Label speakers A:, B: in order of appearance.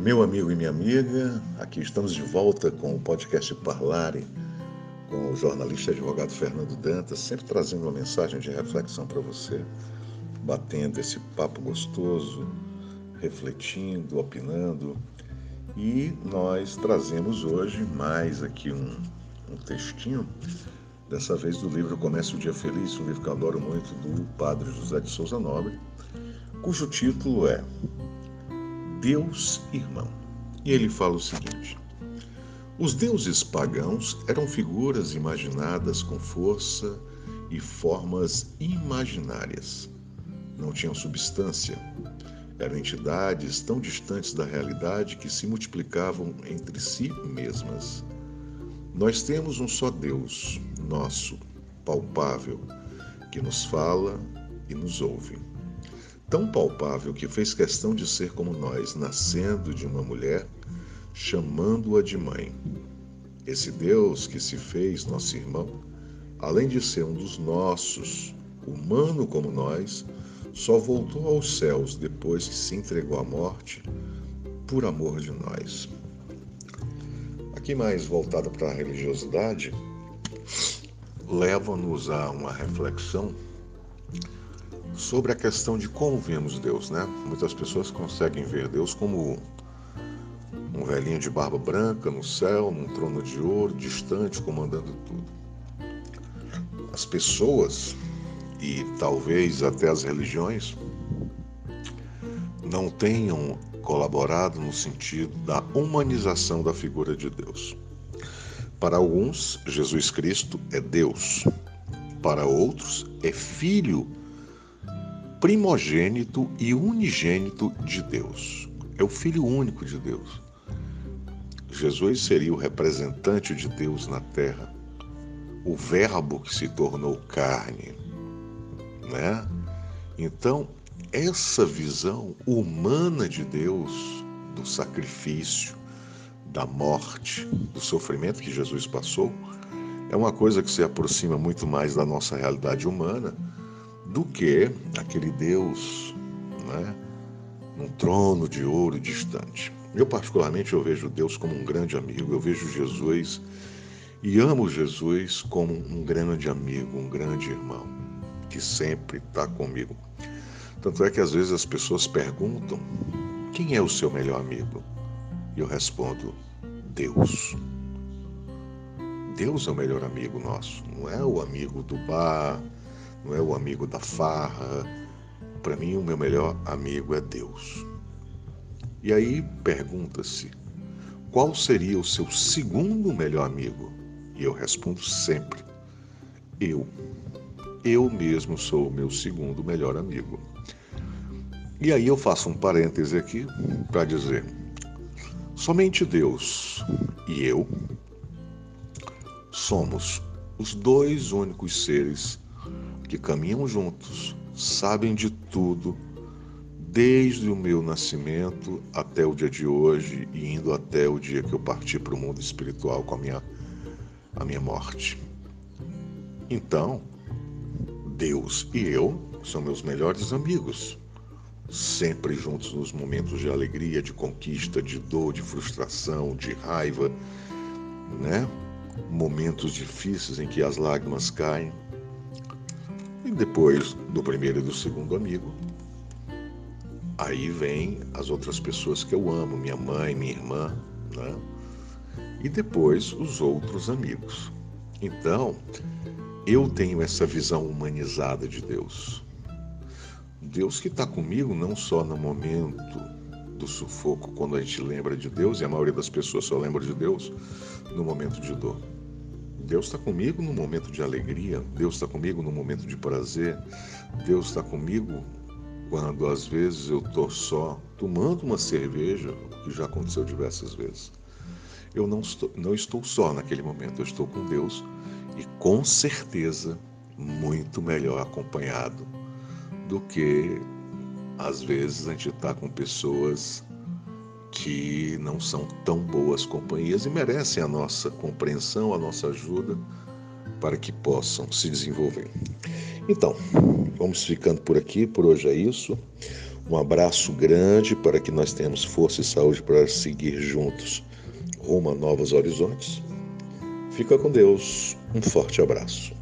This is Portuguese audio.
A: Meu amigo e minha amiga, aqui estamos de volta com o podcast Parlare, com o jornalista e advogado Fernando Dantas, sempre trazendo uma mensagem de reflexão para você, batendo esse papo gostoso, refletindo, opinando. E nós trazemos hoje mais aqui um, um textinho, dessa vez do livro Comece o Dia Feliz, um livro que eu adoro muito, do padre José de Souza Nobre, cujo título é Deus Irmão. E ele fala o seguinte: Os deuses pagãos eram figuras imaginadas com força e formas imaginárias. Não tinham substância. Eram entidades tão distantes da realidade que se multiplicavam entre si mesmas. Nós temos um só Deus, nosso, palpável, que nos fala e nos ouve tão palpável que fez questão de ser como nós, nascendo de uma mulher, chamando-a de mãe. Esse Deus que se fez nosso irmão, além de ser um dos nossos, humano como nós, só voltou aos céus depois que se entregou à morte por amor de nós. Aqui mais voltada para a religiosidade, leva-nos a uma reflexão sobre a questão de como vemos Deus, né? Muitas pessoas conseguem ver Deus como um velhinho de barba branca no céu, num trono de ouro, distante, comandando tudo. As pessoas e talvez até as religiões não tenham colaborado no sentido da humanização da figura de Deus. Para alguns, Jesus Cristo é Deus. Para outros, é filho primogênito e unigênito de Deus. É o Filho único de Deus. Jesus seria o representante de Deus na terra, o Verbo que se tornou carne, né? Então, essa visão humana de Deus, do sacrifício, da morte, do sofrimento que Jesus passou, é uma coisa que se aproxima muito mais da nossa realidade humana do que aquele Deus né, num trono de ouro distante. Eu, particularmente, eu vejo Deus como um grande amigo, eu vejo Jesus e amo Jesus como um grande amigo, um grande irmão, que sempre está comigo. Tanto é que às vezes as pessoas perguntam: quem é o seu melhor amigo? E eu respondo: Deus. Deus é o melhor amigo nosso, não é o amigo do bar, não é o amigo da farra. Para mim, o meu melhor amigo é Deus. E aí pergunta-se: qual seria o seu segundo melhor amigo? E eu respondo sempre: eu. Eu mesmo sou o meu segundo melhor amigo. E aí eu faço um parêntese aqui para dizer: somente Deus e eu somos os dois únicos seres que caminham juntos, sabem de tudo, desde o meu nascimento até o dia de hoje e indo até o dia que eu parti para o mundo espiritual com a minha, a minha morte. Então, Deus e eu são meus melhores amigos, sempre juntos nos momentos de alegria, de conquista, de dor, de frustração, de raiva, né? Momentos difíceis em que as lágrimas caem e depois do primeiro e do segundo amigo, aí vem as outras pessoas que eu amo, minha mãe, minha irmã, né? E depois os outros amigos. Então, eu tenho essa visão humanizada de Deus. Deus que está comigo não só no momento do sufoco, quando a gente lembra de Deus, e a maioria das pessoas só lembra de Deus no momento de dor. Deus está comigo no momento de alegria, Deus está comigo no momento de prazer, Deus está comigo quando às vezes eu estou só tomando uma cerveja, que já aconteceu diversas vezes. Eu não estou, não estou só naquele momento, eu estou com Deus e com certeza muito melhor acompanhado do que às vezes a gente está com pessoas que não são tão boas companhias e merecem a nossa compreensão, a nossa ajuda para que possam se desenvolver. Então, vamos ficando por aqui, por hoje é isso. Um abraço grande para que nós tenhamos força e saúde para seguir juntos rumo a novos horizontes. Fica com Deus. Um forte abraço.